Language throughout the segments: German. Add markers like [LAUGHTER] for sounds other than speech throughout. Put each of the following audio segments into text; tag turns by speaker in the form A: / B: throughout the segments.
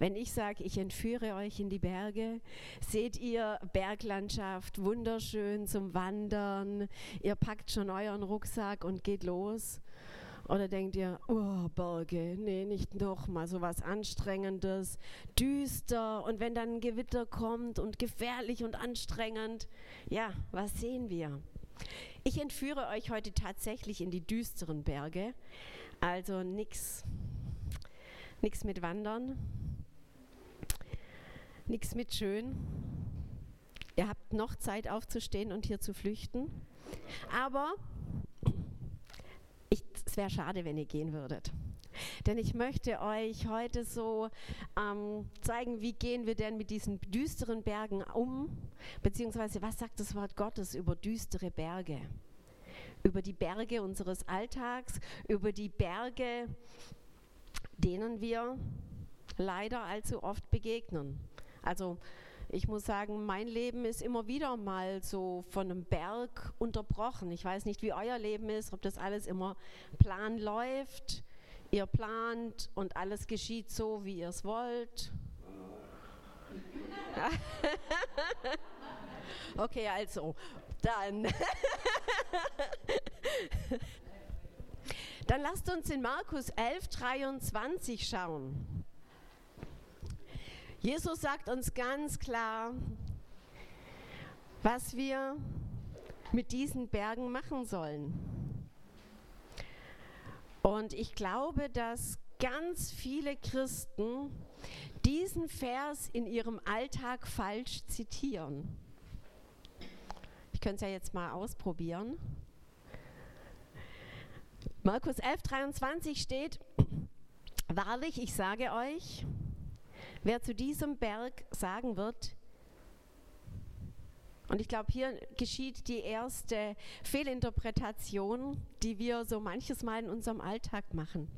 A: Wenn ich sage, ich entführe euch in die Berge, seht ihr Berglandschaft, wunderschön zum Wandern, ihr packt schon euren Rucksack und geht los. Oder denkt ihr, oh, Berge, nee, nicht nochmal so was Anstrengendes, düster. Und wenn dann ein Gewitter kommt und gefährlich und anstrengend, ja, was sehen wir? Ich entführe euch heute tatsächlich in die düsteren Berge, also nichts nix mit Wandern, nichts mit schön. Ihr habt noch Zeit aufzustehen und hier zu flüchten, aber es wäre schade, wenn ihr gehen würdet. Denn ich möchte euch heute so ähm, zeigen, wie gehen wir denn mit diesen düsteren Bergen um, beziehungsweise was sagt das Wort Gottes über düstere Berge? Über die Berge unseres Alltags, über die Berge, denen wir leider allzu oft begegnen. Also ich muss sagen, mein Leben ist immer wieder mal so von einem Berg unterbrochen. Ich weiß nicht, wie euer Leben ist, ob das alles immer plan läuft. Ihr plant und alles geschieht so, wie ihr es wollt. [LAUGHS] okay, also, dann. [LAUGHS] dann lasst uns in Markus 11, 23 schauen. Jesus sagt uns ganz klar, was wir mit diesen Bergen machen sollen. Und ich glaube, dass ganz viele Christen diesen Vers in ihrem Alltag falsch zitieren. Ich könnte es ja jetzt mal ausprobieren. Markus 11, 23 steht, Wahrlich, ich sage euch, Wer zu diesem Berg sagen wird, und ich glaube, hier geschieht die erste Fehlinterpretation, die wir so manches Mal in unserem Alltag machen.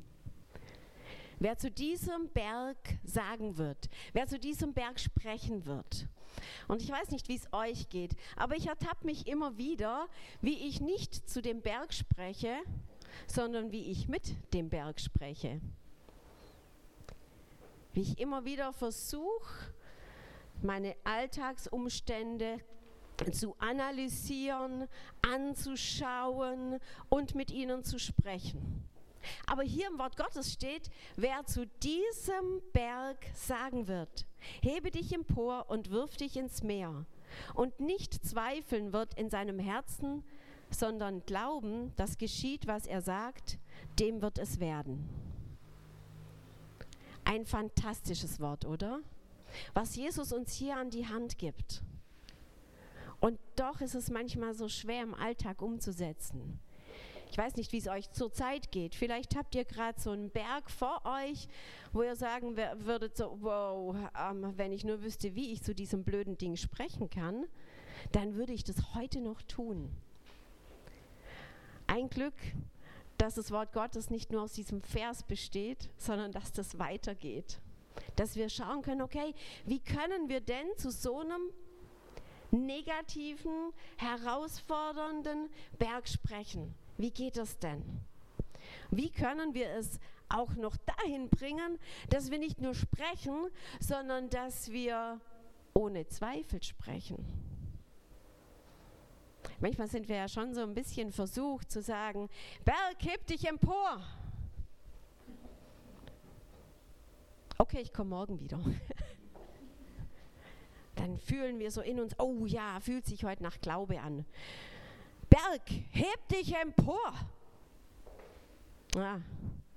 A: Wer zu diesem Berg sagen wird, wer zu diesem Berg sprechen wird. Und ich weiß nicht, wie es euch geht, aber ich ertappe mich immer wieder, wie ich nicht zu dem Berg spreche, sondern wie ich mit dem Berg spreche wie ich immer wieder versuche, meine Alltagsumstände zu analysieren, anzuschauen und mit ihnen zu sprechen. Aber hier im Wort Gottes steht, wer zu diesem Berg sagen wird, hebe dich empor und wirf dich ins Meer und nicht zweifeln wird in seinem Herzen, sondern glauben, dass geschieht, was er sagt, dem wird es werden. Ein fantastisches Wort, oder? Was Jesus uns hier an die Hand gibt. Und doch ist es manchmal so schwer im Alltag umzusetzen. Ich weiß nicht, wie es euch zurzeit geht. Vielleicht habt ihr gerade so einen Berg vor euch, wo ihr sagen würdet, so, wow, ähm, wenn ich nur wüsste, wie ich zu diesem blöden Ding sprechen kann, dann würde ich das heute noch tun. Ein Glück dass das Wort Gottes nicht nur aus diesem Vers besteht, sondern dass das weitergeht. Dass wir schauen können, okay, wie können wir denn zu so einem negativen, herausfordernden Berg sprechen? Wie geht das denn? Wie können wir es auch noch dahin bringen, dass wir nicht nur sprechen, sondern dass wir ohne Zweifel sprechen? Manchmal sind wir ja schon so ein bisschen versucht zu sagen, Berg, heb dich empor. Okay, ich komme morgen wieder. [LAUGHS] Dann fühlen wir so in uns, oh ja, fühlt sich heute nach Glaube an. Berg, heb dich empor. Ah,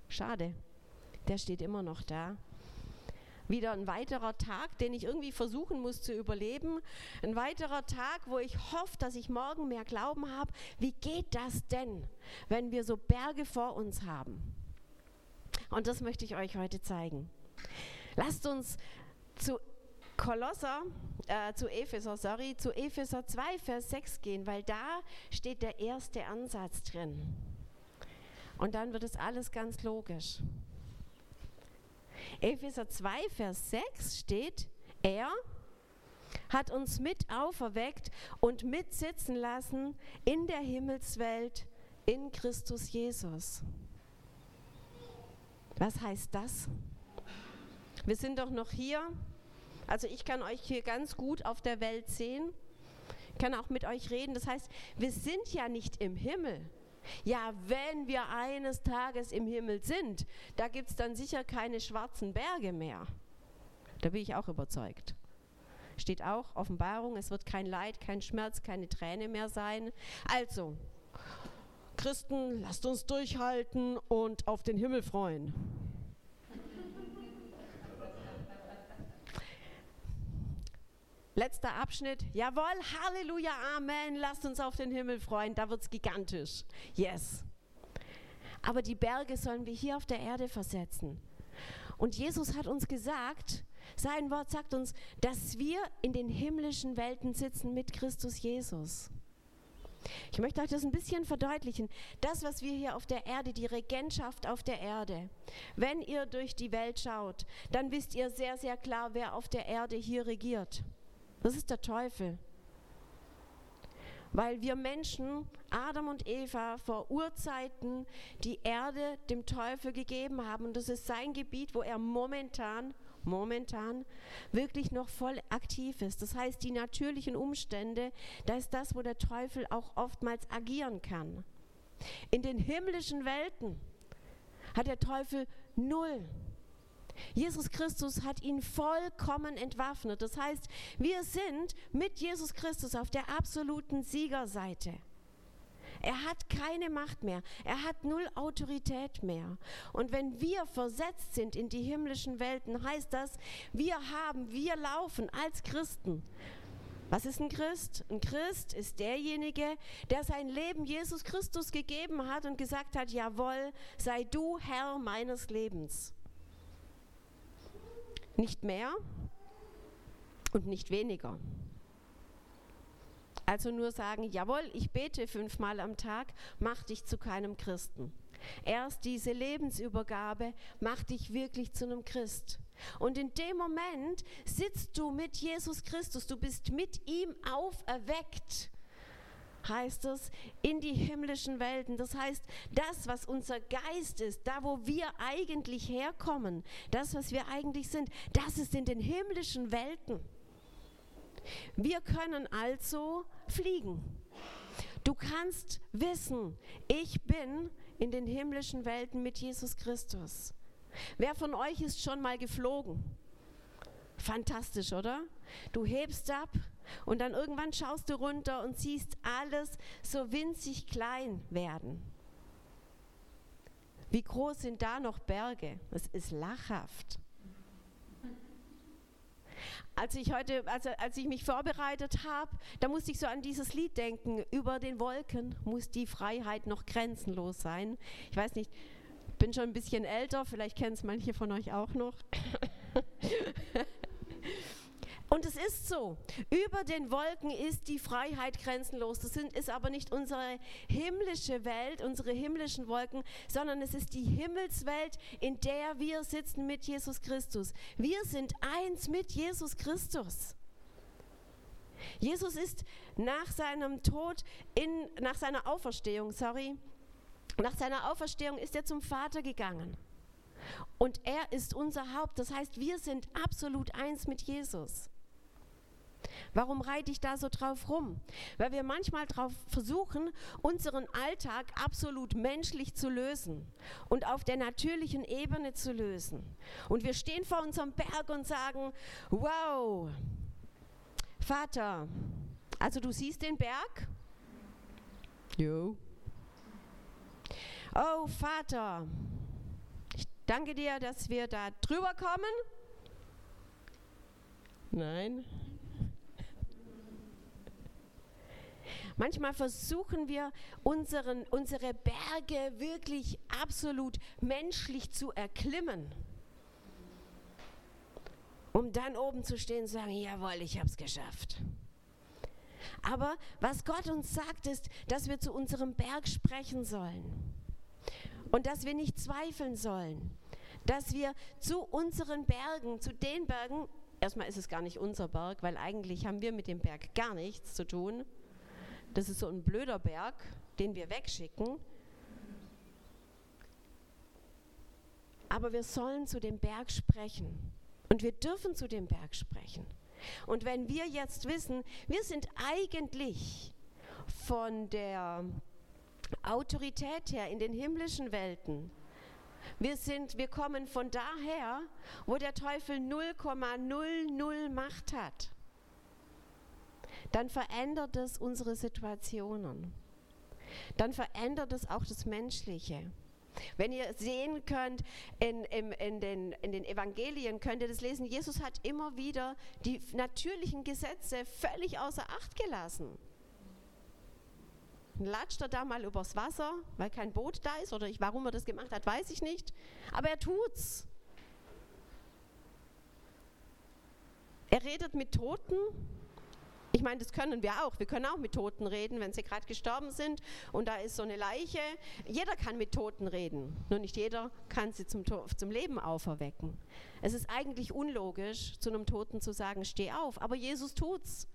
A: schade, der steht immer noch da wieder ein weiterer Tag, den ich irgendwie versuchen muss zu überleben. Ein weiterer Tag, wo ich hoffe, dass ich morgen mehr Glauben habe. Wie geht das denn, wenn wir so Berge vor uns haben? Und das möchte ich euch heute zeigen. Lasst uns zu Kolosser, äh, zu Epheser, sorry, zu Epheser 2, Vers 6 gehen, weil da steht der erste Ansatz drin. Und dann wird es alles ganz logisch. Epheser 2, Vers 6 steht, er hat uns mit auferweckt und mitsitzen lassen in der Himmelswelt in Christus Jesus. Was heißt das? Wir sind doch noch hier. Also ich kann euch hier ganz gut auf der Welt sehen, Ich kann auch mit euch reden. Das heißt, wir sind ja nicht im Himmel. Ja, wenn wir eines Tages im Himmel sind, da gibt es dann sicher keine schwarzen Berge mehr. Da bin ich auch überzeugt. Steht auch Offenbarung, es wird kein Leid, kein Schmerz, keine Träne mehr sein. Also, Christen, lasst uns durchhalten und auf den Himmel freuen. Letzter Abschnitt. Jawohl, Halleluja, Amen. Lasst uns auf den Himmel freuen. Da wird es gigantisch. Yes. Aber die Berge sollen wir hier auf der Erde versetzen. Und Jesus hat uns gesagt, sein Wort sagt uns, dass wir in den himmlischen Welten sitzen mit Christus Jesus. Ich möchte euch das ein bisschen verdeutlichen. Das, was wir hier auf der Erde, die Regentschaft auf der Erde, wenn ihr durch die Welt schaut, dann wisst ihr sehr, sehr klar, wer auf der Erde hier regiert. Das ist der Teufel. Weil wir Menschen, Adam und Eva, vor Urzeiten die Erde dem Teufel gegeben haben. Und das ist sein Gebiet, wo er momentan, momentan wirklich noch voll aktiv ist. Das heißt, die natürlichen Umstände, da ist das, wo der Teufel auch oftmals agieren kann. In den himmlischen Welten hat der Teufel null Jesus Christus hat ihn vollkommen entwaffnet. Das heißt, wir sind mit Jesus Christus auf der absoluten Siegerseite. Er hat keine Macht mehr. Er hat null Autorität mehr. Und wenn wir versetzt sind in die himmlischen Welten, heißt das, wir haben, wir laufen als Christen. Was ist ein Christ? Ein Christ ist derjenige, der sein Leben Jesus Christus gegeben hat und gesagt hat, jawohl, sei du Herr meines Lebens. Nicht mehr und nicht weniger. Also nur sagen, jawohl, ich bete fünfmal am Tag, macht dich zu keinem Christen. Erst diese Lebensübergabe macht dich wirklich zu einem Christ. Und in dem Moment sitzt du mit Jesus Christus, du bist mit ihm auferweckt heißt es, in die himmlischen Welten. Das heißt, das, was unser Geist ist, da, wo wir eigentlich herkommen, das, was wir eigentlich sind, das ist in den himmlischen Welten. Wir können also fliegen. Du kannst wissen, ich bin in den himmlischen Welten mit Jesus Christus. Wer von euch ist schon mal geflogen? Fantastisch, oder? Du hebst ab und dann irgendwann schaust du runter und siehst alles so winzig klein werden. Wie groß sind da noch Berge? Das ist lachhaft. Als ich heute, also als ich mich vorbereitet habe, da musste ich so an dieses Lied denken. Über den Wolken muss die Freiheit noch grenzenlos sein. Ich weiß nicht, bin schon ein bisschen älter, vielleicht kennen es manche von euch auch noch. Und es ist so, über den Wolken ist die Freiheit grenzenlos. Das sind, ist aber nicht unsere himmlische Welt, unsere himmlischen Wolken, sondern es ist die Himmelswelt, in der wir sitzen mit Jesus Christus. Wir sind eins mit Jesus Christus. Jesus ist nach seinem Tod, in, nach seiner Auferstehung, sorry, nach seiner Auferstehung ist er zum Vater gegangen. Und er ist unser Haupt. Das heißt, wir sind absolut eins mit Jesus. Warum reite ich da so drauf rum? Weil wir manchmal darauf versuchen, unseren Alltag absolut menschlich zu lösen und auf der natürlichen Ebene zu lösen. Und wir stehen vor unserem Berg und sagen, wow, Vater, also du siehst den Berg? Jo. Oh Vater, ich danke dir, dass wir da drüber kommen. Nein. Manchmal versuchen wir unseren, unsere Berge wirklich absolut menschlich zu erklimmen, um dann oben zu stehen und zu sagen, jawohl, ich habe es geschafft. Aber was Gott uns sagt, ist, dass wir zu unserem Berg sprechen sollen und dass wir nicht zweifeln sollen, dass wir zu unseren Bergen, zu den Bergen, erstmal ist es gar nicht unser Berg, weil eigentlich haben wir mit dem Berg gar nichts zu tun, das ist so ein blöder Berg, den wir wegschicken. Aber wir sollen zu dem Berg sprechen. Und wir dürfen zu dem Berg sprechen. Und wenn wir jetzt wissen, wir sind eigentlich von der Autorität her in den himmlischen Welten, wir, sind, wir kommen von daher, wo der Teufel 0,00 Macht hat. Dann verändert es unsere Situationen. Dann verändert es auch das Menschliche. Wenn ihr sehen könnt, in, in, in, den, in den Evangelien könnt ihr das lesen, Jesus hat immer wieder die natürlichen Gesetze völlig außer Acht gelassen. Latscht er da mal übers Wasser, weil kein Boot da ist oder ich, warum er das gemacht hat, weiß ich nicht. Aber er tut's. Er redet mit Toten, meine, das können wir auch. Wir können auch mit Toten reden, wenn sie gerade gestorben sind und da ist so eine Leiche. Jeder kann mit Toten reden, nur nicht jeder kann sie zum, zum Leben auferwecken. Es ist eigentlich unlogisch, zu einem Toten zu sagen, steh auf, aber Jesus tut's.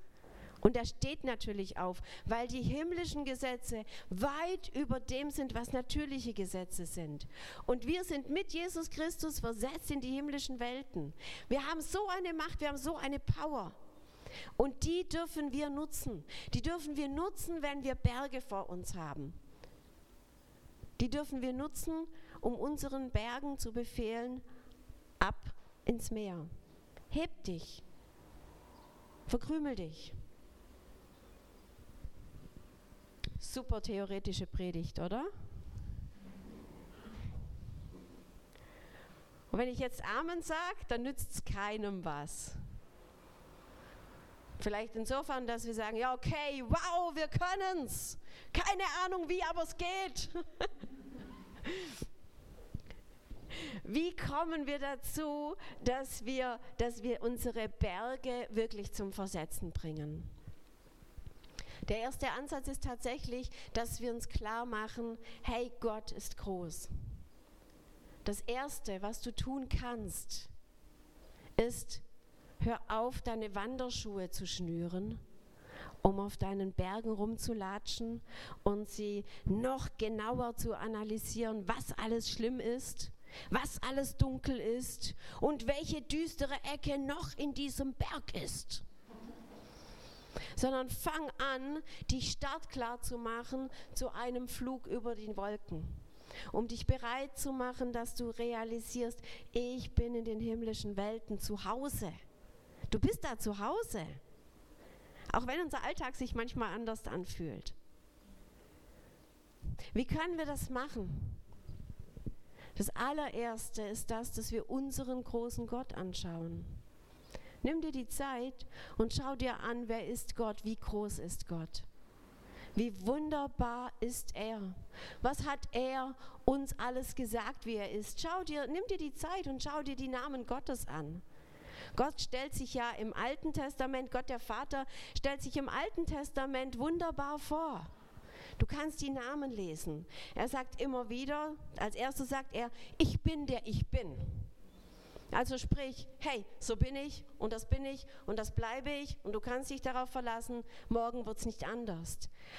A: Und er steht natürlich auf, weil die himmlischen Gesetze weit über dem sind, was natürliche Gesetze sind. Und wir sind mit Jesus Christus versetzt in die himmlischen Welten. Wir haben so eine Macht, wir haben so eine Power. Und die dürfen wir nutzen. Die dürfen wir nutzen, wenn wir Berge vor uns haben. Die dürfen wir nutzen, um unseren Bergen zu befehlen, ab ins Meer. Heb dich. Verkrümel dich. Super theoretische Predigt, oder? Und wenn ich jetzt Amen sage, dann nützt es keinem was. Vielleicht insofern, dass wir sagen, ja, okay, wow, wir können es. Keine Ahnung wie, aber es geht. [LAUGHS] Wie kommen wir dazu, dass wir, dass wir unsere Berge wirklich zum Versetzen bringen? Der erste Ansatz ist tatsächlich, dass wir uns klar machen, hey, Gott ist groß. Das Erste, was du tun kannst, ist, Hör auf, deine Wanderschuhe zu schnüren, um auf deinen Bergen rumzulatschen und sie noch genauer zu analysieren, was alles schlimm ist, was alles dunkel ist und welche düstere Ecke noch in diesem Berg ist. Sondern fang an, dich startklar zu machen zu einem Flug über die Wolken um dich bereit zu machen, dass du realisierst, ich bin in den himmlischen Welten zu Hause. Du bist da zu Hause. Auch wenn unser Alltag sich manchmal anders anfühlt. Wie können wir das machen? Das allererste ist das, dass wir unseren großen Gott anschauen. Nimm dir die Zeit und schau dir an, wer ist Gott, wie groß ist Gott. Wie wunderbar ist er. Was hat er uns alles gesagt, wie er ist? Schau dir, nimm dir die Zeit und schau dir die Namen Gottes an. Gott stellt sich ja im Alten Testament, Gott der Vater stellt sich im Alten Testament wunderbar vor. Du kannst die Namen lesen. Er sagt immer wieder, als erstes sagt er, ich bin der ich bin. Also sprich, hey, so bin ich und das bin ich und das bleibe ich und du kannst dich darauf verlassen, morgen wird es nicht anders.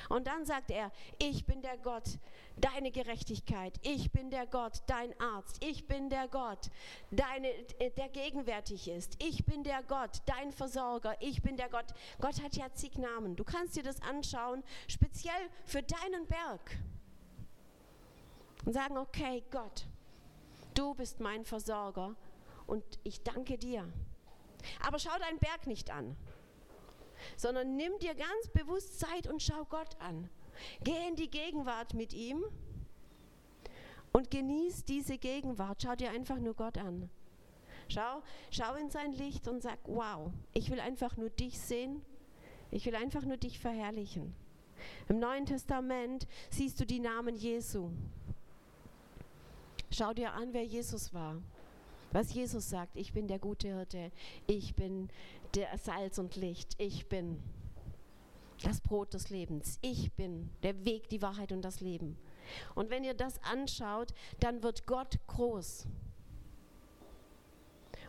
A: Und dann sagt er, ich bin der Gott, deine Gerechtigkeit, ich bin der Gott, dein Arzt, ich bin der Gott, deine, äh, der gegenwärtig ist, ich bin der Gott, dein Versorger, ich bin der Gott. Gott hat ja zig Namen. Du kannst dir das anschauen, speziell für deinen Berg. Und sagen, okay, Gott, du bist mein Versorger und ich danke dir. Aber schau deinen Berg nicht an, sondern nimm dir ganz bewusst Zeit und schau Gott an. Geh in die Gegenwart mit ihm und genieß diese Gegenwart. Schau dir einfach nur Gott an. Schau, schau in sein Licht und sag, wow, ich will einfach nur dich sehen. Ich will einfach nur dich verherrlichen. Im Neuen Testament siehst du die Namen Jesu. Schau dir an, wer Jesus war. Was Jesus sagt, ich bin der gute Hirte, ich bin der Salz und Licht, ich bin das Brot des Lebens, ich bin der Weg, die Wahrheit und das Leben. Und wenn ihr das anschaut, dann wird Gott groß.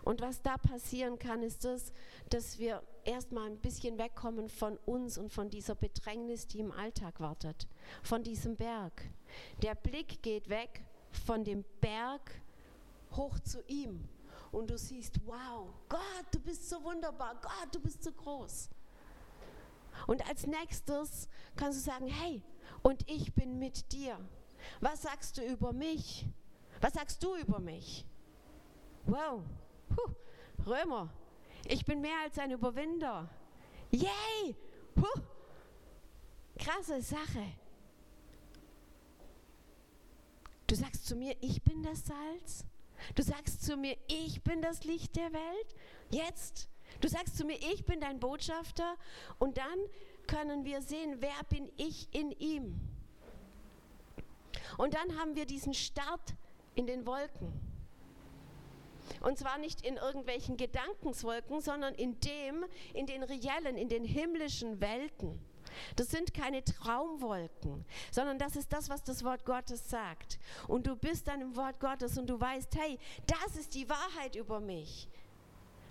A: Und was da passieren kann, ist das, dass wir erstmal ein bisschen wegkommen von uns und von dieser Bedrängnis, die im Alltag wartet, von diesem Berg. Der Blick geht weg von dem Berg hoch zu ihm und du siehst, wow, Gott, du bist so wunderbar, Gott, du bist so groß. Und als nächstes kannst du sagen, hey, und ich bin mit dir. Was sagst du über mich? Was sagst du über mich? Wow, Puh. Römer, ich bin mehr als ein Überwinder. Yay! Puh. Krasse Sache. Du sagst zu mir, ich bin das Salz. Du sagst zu mir, ich bin das Licht der Welt. Jetzt. Du sagst zu mir, ich bin dein Botschafter. Und dann können wir sehen, wer bin ich in ihm. Und dann haben wir diesen Start in den Wolken. Und zwar nicht in irgendwelchen Gedankenswolken, sondern in dem, in den reellen, in den himmlischen Welten. Das sind keine Traumwolken, sondern das ist das, was das Wort Gottes sagt. Und du bist dann im Wort Gottes und du weißt, hey, das ist die Wahrheit über mich.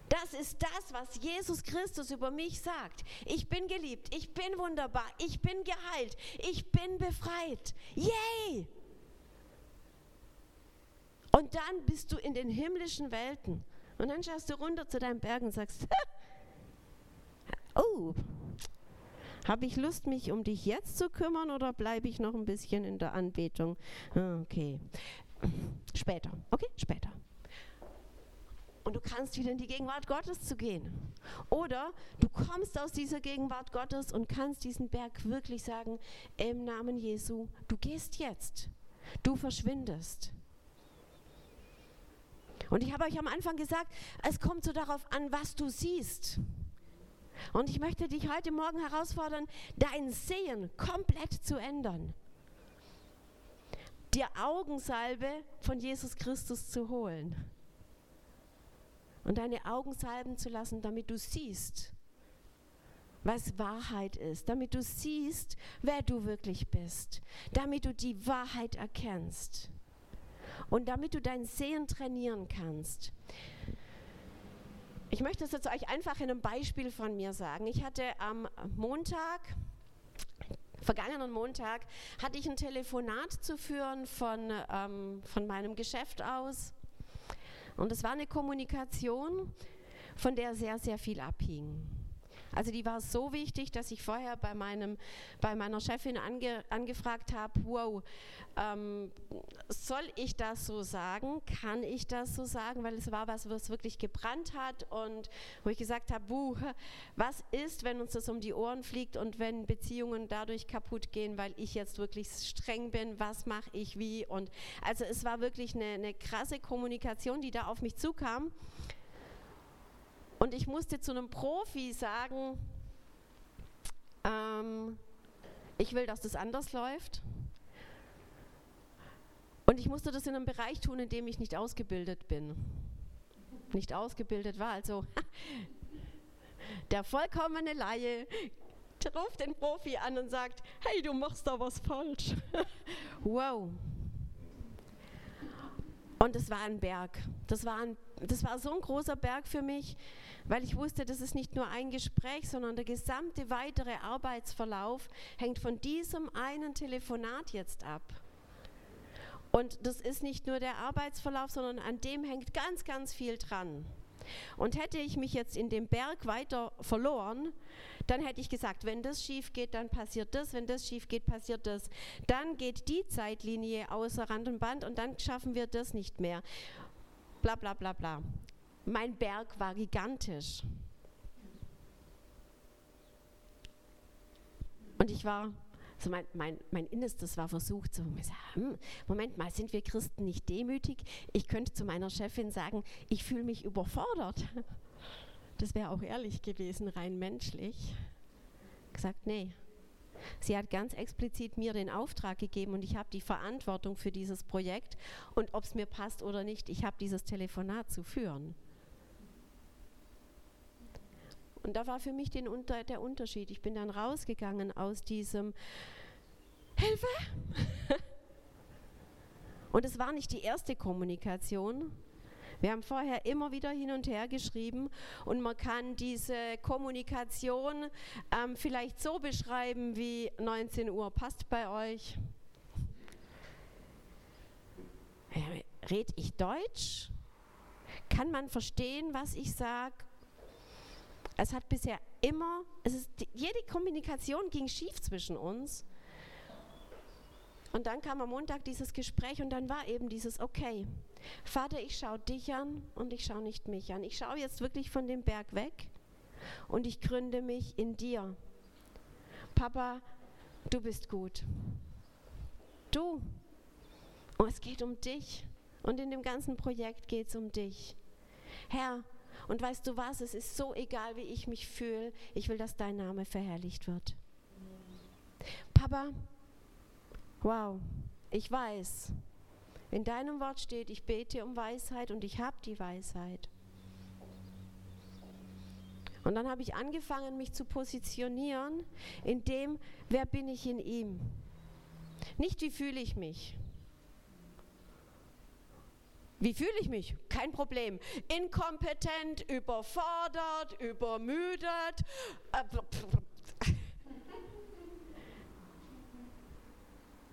A: Das ist das, was Jesus Christus über mich sagt. Ich bin geliebt, ich bin wunderbar, ich bin geheilt, ich bin befreit. Yay! Und dann bist du in den himmlischen Welten. Und dann schaust du runter zu deinem Berg und sagst, [LAUGHS] oh, habe ich Lust, mich um dich jetzt zu kümmern oder bleibe ich noch ein bisschen in der Anbetung? Ah, okay, später, okay, später. Und du kannst wieder in die Gegenwart Gottes zu gehen. Oder du kommst aus dieser Gegenwart Gottes und kannst diesen Berg wirklich sagen, im Namen Jesu, du gehst jetzt, du verschwindest. Und ich habe euch am Anfang gesagt, es kommt so darauf an, was du siehst. Und ich möchte dich heute Morgen herausfordern, dein Sehen komplett zu ändern. Dir Augensalbe von Jesus Christus zu holen. Und deine Augen salben zu lassen, damit du siehst, was Wahrheit ist, damit du siehst, wer du wirklich bist, damit du die Wahrheit erkennst und damit du dein Sehen trainieren kannst. Ich möchte es jetzt euch einfach in einem Beispiel von mir sagen. Ich hatte am Montag, vergangenen Montag, hatte ich ein Telefonat zu führen von, ähm, von meinem Geschäft aus. Und es war eine Kommunikation, von der sehr, sehr viel abhing. Also die war so wichtig, dass ich vorher bei, meinem, bei meiner Chefin ange, angefragt habe, wow, ähm, soll ich das so sagen? Kann ich das so sagen? Weil es war was, was wirklich gebrannt hat und wo ich gesagt habe, buh, was ist, wenn uns das um die Ohren fliegt und wenn Beziehungen dadurch kaputt gehen, weil ich jetzt wirklich streng bin, was mache ich wie? Und also es war wirklich eine, eine krasse Kommunikation, die da auf mich zukam. Und ich musste zu einem Profi sagen, ähm, ich will, dass das anders läuft. Und ich musste das in einem Bereich tun, in dem ich nicht ausgebildet bin. Nicht ausgebildet war, also [LAUGHS] der vollkommene Laie ruft den Profi an und sagt, hey, du machst da was falsch. [LAUGHS] wow. Und es war ein Berg. Das war, ein, das war so ein großer Berg für mich, weil ich wusste, das ist nicht nur ein Gespräch, sondern der gesamte weitere Arbeitsverlauf hängt von diesem einen Telefonat jetzt ab. Und das ist nicht nur der Arbeitsverlauf, sondern an dem hängt ganz, ganz viel dran. Und hätte ich mich jetzt in dem Berg weiter verloren, dann hätte ich gesagt, wenn das schief geht, dann passiert das, wenn das schief geht, passiert das. Dann geht die Zeitlinie außer Rand und Band und dann schaffen wir das nicht mehr. Bla bla bla bla. Mein Berg war gigantisch. Und ich war, so mein, mein, mein Innerstes war versucht, so, hm, Moment mal, sind wir Christen nicht demütig? Ich könnte zu meiner Chefin sagen, ich fühle mich überfordert. Das wäre auch ehrlich gewesen, rein menschlich. Gesagt, nee. Sie hat ganz explizit mir den Auftrag gegeben und ich habe die Verantwortung für dieses Projekt und ob es mir passt oder nicht, ich habe dieses Telefonat zu führen. Und da war für mich den, der Unterschied. Ich bin dann rausgegangen aus diesem Hilfe. [LAUGHS] und es war nicht die erste Kommunikation. Wir haben vorher immer wieder hin und her geschrieben und man kann diese Kommunikation ähm, vielleicht so beschreiben wie 19 Uhr passt bei euch. Red ich Deutsch? Kann man verstehen, was ich sage? Es hat bisher immer, es ist, jede Kommunikation ging schief zwischen uns. Und dann kam am Montag dieses Gespräch und dann war eben dieses, okay, Vater, ich schaue dich an und ich schaue nicht mich an. Ich schaue jetzt wirklich von dem Berg weg und ich gründe mich in dir. Papa, du bist gut. Du. Und es geht um dich. Und in dem ganzen Projekt geht es um dich. Herr, und weißt du was, es ist so egal, wie ich mich fühle, ich will, dass dein Name verherrlicht wird. Papa, wow, ich weiß, in deinem Wort steht, ich bete um Weisheit und ich habe die Weisheit. Und dann habe ich angefangen, mich zu positionieren in dem, wer bin ich in ihm. Nicht, wie fühle ich mich. Wie fühle ich mich? Kein Problem. Inkompetent, überfordert, übermüdet.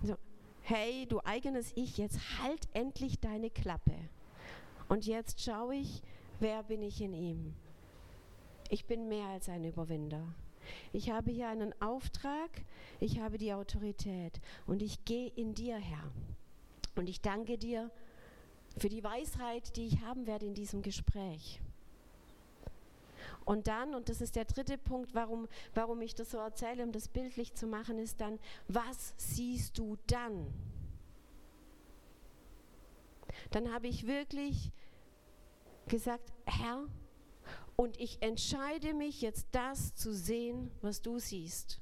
A: So. Hey, du eigenes Ich, jetzt halt endlich deine Klappe. Und jetzt schaue ich, wer bin ich in ihm. Ich bin mehr als ein Überwinder. Ich habe hier einen Auftrag, ich habe die Autorität und ich gehe in dir, Herr. Und ich danke dir für die Weisheit, die ich haben werde in diesem Gespräch. Und dann, und das ist der dritte Punkt, warum, warum ich das so erzähle, um das bildlich zu machen, ist dann, was siehst du dann? Dann habe ich wirklich gesagt, Herr, und ich entscheide mich jetzt das zu sehen, was du siehst.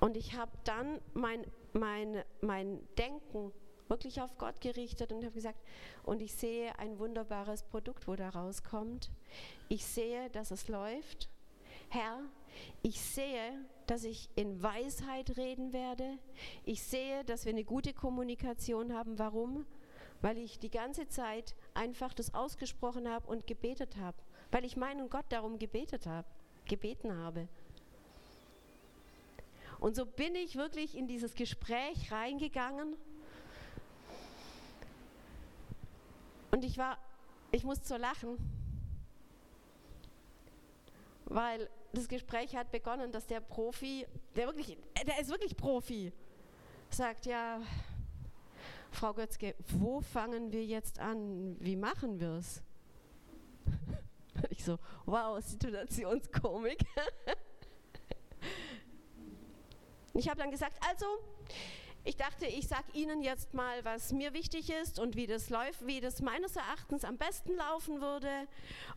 A: Und ich habe dann mein mein, mein Denken wirklich auf Gott gerichtet und habe gesagt, und ich sehe ein wunderbares Produkt, wo da rauskommt. Ich sehe, dass es läuft. Herr, ich sehe, dass ich in Weisheit reden werde. Ich sehe, dass wir eine gute Kommunikation haben. Warum? Weil ich die ganze Zeit einfach das ausgesprochen habe und gebetet habe. Weil ich meinen Gott darum gebetet habe, gebeten habe. Und so bin ich wirklich in dieses Gespräch reingegangen. Und ich war, ich muss so lachen, weil das Gespräch hat begonnen, dass der Profi, der wirklich, der ist wirklich Profi, sagt, ja, Frau Götzke, wo fangen wir jetzt an? Wie machen wir es? [LAUGHS] Ich so, wow, Situationskomik. [LAUGHS] Ich habe dann gesagt, also, ich dachte, ich sage Ihnen jetzt mal, was mir wichtig ist und wie das läuft, wie das meines Erachtens am besten laufen würde.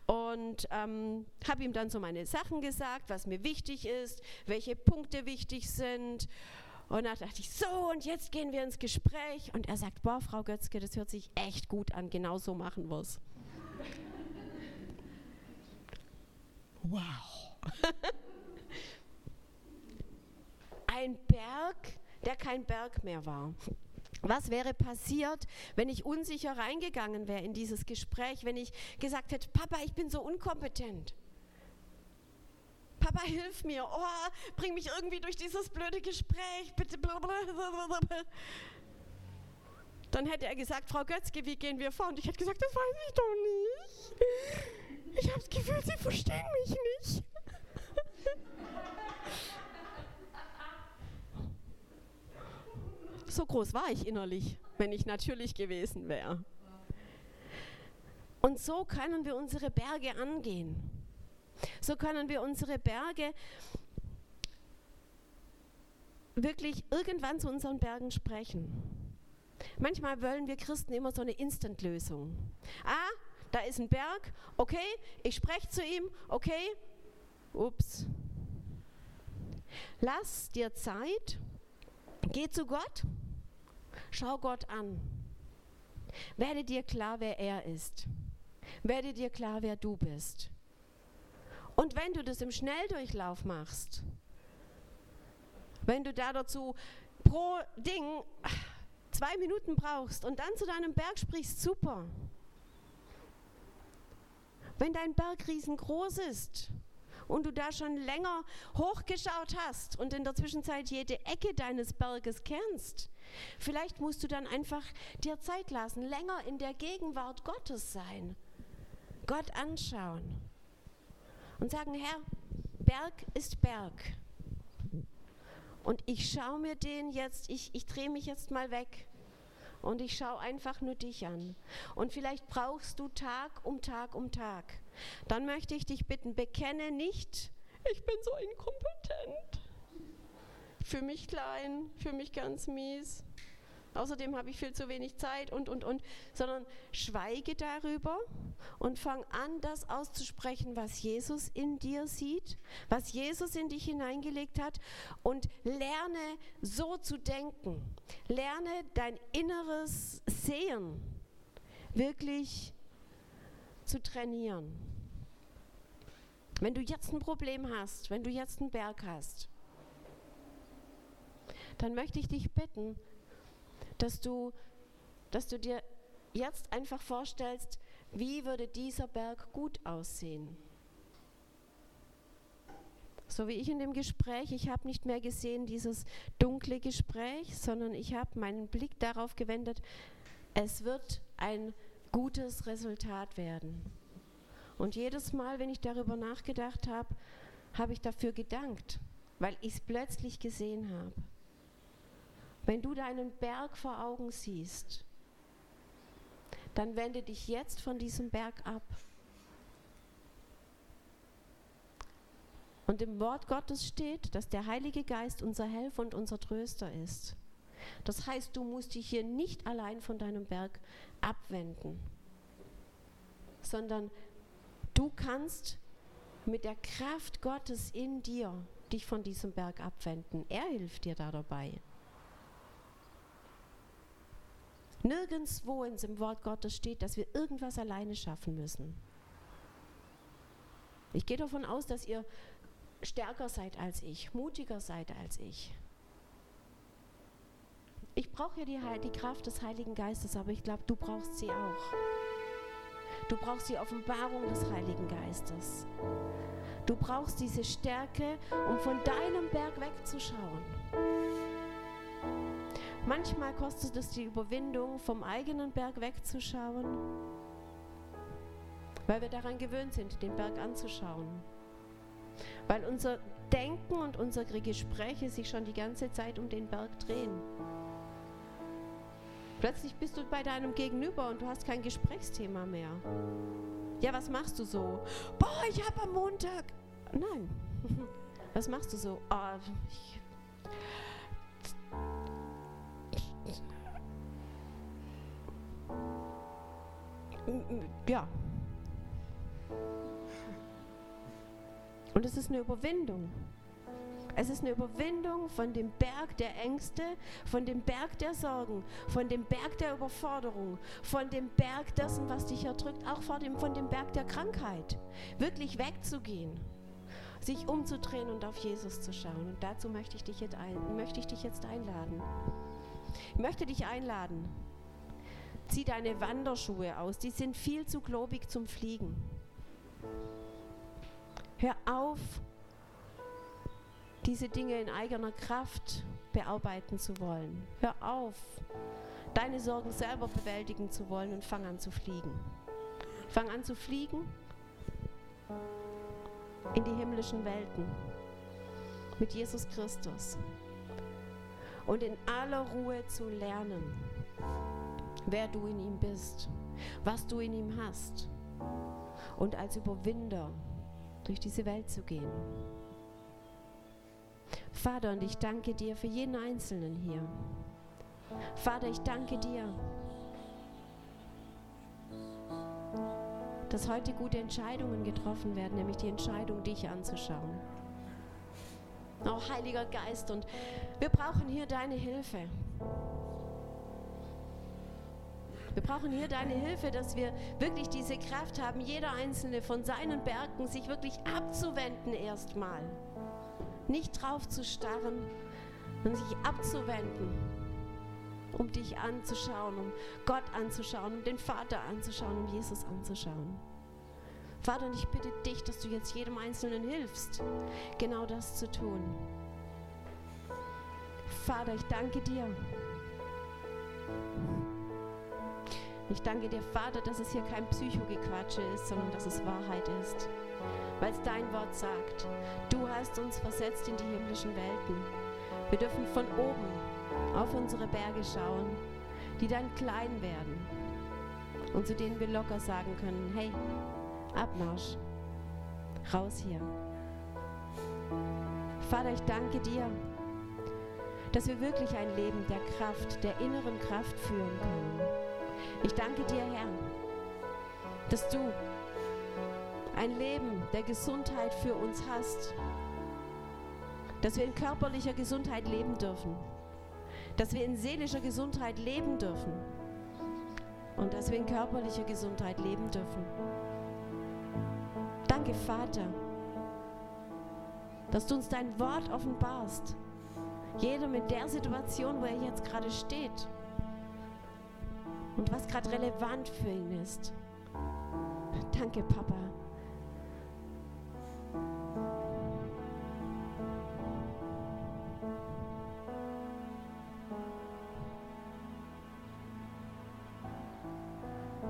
A: Und ähm, habe ihm dann so meine Sachen gesagt, was mir wichtig ist, welche Punkte wichtig sind. Und dann dachte ich, so, und jetzt gehen wir ins Gespräch. Und er sagt, boah, Frau Götzke, das hört sich echt gut an, genau so machen wir es. wow. [LAUGHS] ein Berg, der kein Berg mehr war. Was wäre passiert, wenn ich unsicher reingegangen wäre in dieses Gespräch, wenn ich gesagt hätte, Papa, ich bin so unkompetent. Papa, hilf mir. Oh, bring mich irgendwie durch dieses blöde Gespräch. Bitte. Dann hätte er gesagt, Frau Götzke, wie gehen wir vor? Und ich hätte gesagt, das weiß ich doch nicht. Ich habe das Gefühl, Sie verstehen mich nicht. So groß war ich innerlich, wenn ich natürlich gewesen wäre. Und so können wir unsere Berge angehen. So können wir unsere Berge wirklich irgendwann zu unseren Bergen sprechen. Manchmal wollen wir Christen immer so eine Instant-Lösung. Ah, da ist ein Berg, okay, ich spreche zu ihm, okay, ups. Lass dir Zeit, geh zu Gott Schau Gott an. Werde dir klar, wer er ist. Werde dir klar, wer du bist. Und wenn du das im Schnelldurchlauf machst, wenn du da dazu pro Ding zwei Minuten brauchst und dann zu deinem Berg sprichst, super. Wenn dein Berg riesengroß ist und du da schon länger hochgeschaut hast und in der Zwischenzeit jede Ecke deines Berges kennst, Vielleicht musst du dann einfach dir Zeit lassen, länger in der Gegenwart Gottes sein, Gott anschauen und sagen, Herr, Berg ist Berg. Und ich schaue mir den jetzt, ich, ich drehe mich jetzt mal weg und ich schaue einfach nur dich an. Und vielleicht brauchst du Tag um Tag um Tag. Dann möchte ich dich bitten, bekenne nicht, ich bin so inkompetent. Für mich klein, für mich ganz mies. Außerdem habe ich viel zu wenig Zeit und, und, und, sondern schweige darüber und fang an, das auszusprechen, was Jesus in dir sieht, was Jesus in dich hineingelegt hat und lerne so zu denken. Lerne dein inneres Sehen wirklich zu trainieren. Wenn du jetzt ein Problem hast, wenn du jetzt einen Berg hast, dann möchte ich dich bitten, dass du, dass du dir jetzt einfach vorstellst, wie würde dieser Berg gut aussehen. So wie ich in dem Gespräch, ich habe nicht mehr gesehen dieses dunkle Gespräch, sondern ich habe meinen Blick darauf gewendet, es wird ein gutes Resultat werden. Und jedes Mal, wenn ich darüber nachgedacht habe, habe ich dafür gedankt, weil ich es plötzlich gesehen habe. Wenn du deinen Berg vor Augen siehst, dann wende dich jetzt von diesem Berg ab. Und im Wort Gottes steht, dass der Heilige Geist unser Helfer und unser Tröster ist. Das heißt, du musst dich hier nicht allein von deinem Berg abwenden, sondern du kannst mit der Kraft Gottes in dir dich von diesem Berg abwenden. Er hilft dir da dabei. Nirgendwo in dem Wort Gottes steht, dass wir irgendwas alleine schaffen müssen. Ich gehe davon aus, dass ihr stärker seid als ich, mutiger seid als ich. Ich brauche ja die, die Kraft des Heiligen Geistes, aber ich glaube, du brauchst sie auch. Du brauchst die Offenbarung des Heiligen Geistes. Du brauchst diese Stärke, um von deinem Berg wegzuschauen. Manchmal kostet es die Überwindung, vom eigenen Berg wegzuschauen, weil wir daran gewöhnt sind, den Berg anzuschauen. Weil unser Denken und unsere Gespräche sich schon die ganze Zeit um den Berg drehen. Plötzlich bist du bei deinem Gegenüber und du hast kein Gesprächsthema mehr. Ja, was machst du so? Boah, ich habe am Montag. Nein. [LAUGHS] Was machst du so? Oh, ich ja. Und es ist eine Überwindung. Es ist eine Überwindung von dem Berg der Ängste, von dem Berg der Sorgen, von dem Berg der Überforderung, von dem Berg dessen, was dich erdrückt, auch von dem, von dem Berg der Krankheit. Wirklich wegzugehen, sich umzudrehen und auf Jesus zu schauen. Und dazu möchte ich dich jetzt, ein, möchte ich dich jetzt einladen. Ich möchte dich einladen, Zieh deine Wanderschuhe aus, die sind viel zu globig zum Fliegen. Hör auf, diese Dinge in eigener Kraft bearbeiten zu wollen. Hör auf, deine Sorgen selber bewältigen zu wollen und fang an zu fliegen. Fang an zu fliegen in die himmlischen Welten mit Jesus Christus und in aller Ruhe zu lernen wer du in ihm bist, was du in ihm hast und als Überwinder durch diese Welt zu gehen. Vater, und ich danke dir für jeden Einzelnen hier. Vater, ich danke dir, dass heute gute Entscheidungen getroffen werden, nämlich die Entscheidung, dich anzuschauen. Auch Heiliger Geist, und wir brauchen hier deine Hilfe. Wir brauchen hier deine Hilfe, dass wir wirklich diese Kraft haben, jeder einzelne von seinen Bergen sich wirklich abzuwenden erstmal. Nicht drauf zu starren, sondern sich abzuwenden, um dich anzuschauen, um Gott anzuschauen, um den Vater anzuschauen, um Jesus anzuschauen. Vater, und ich bitte dich, dass du jetzt jedem Einzelnen hilfst, genau das zu tun. Vater, ich danke dir Ich danke dir, Vater, dass es hier kein Psychogequatsche ist, sondern dass es Wahrheit ist. Weil es dein Wort sagt. Du hast uns versetzt in die himmlischen Welten. Wir dürfen von oben auf unsere Berge schauen, die dann klein werden und zu denen wir locker sagen können, hey, Abmarsch, raus hier. Vater, ich danke dir, dass wir wirklich ein Leben der Kraft, der inneren Kraft führen können. Ich danke dir, Herr, dass du ein Leben der Gesundheit für uns hast, dass wir in körperlicher Gesundheit leben dürfen, dass wir in seelischer Gesundheit leben dürfen und dass wir in körperlicher Gesundheit leben dürfen. Danke, Vater, dass du uns dein Wort offenbarst. Jeder mit der Situation, wo er jetzt gerade steht und was gerade relevant für ihn ist. Danke, Papa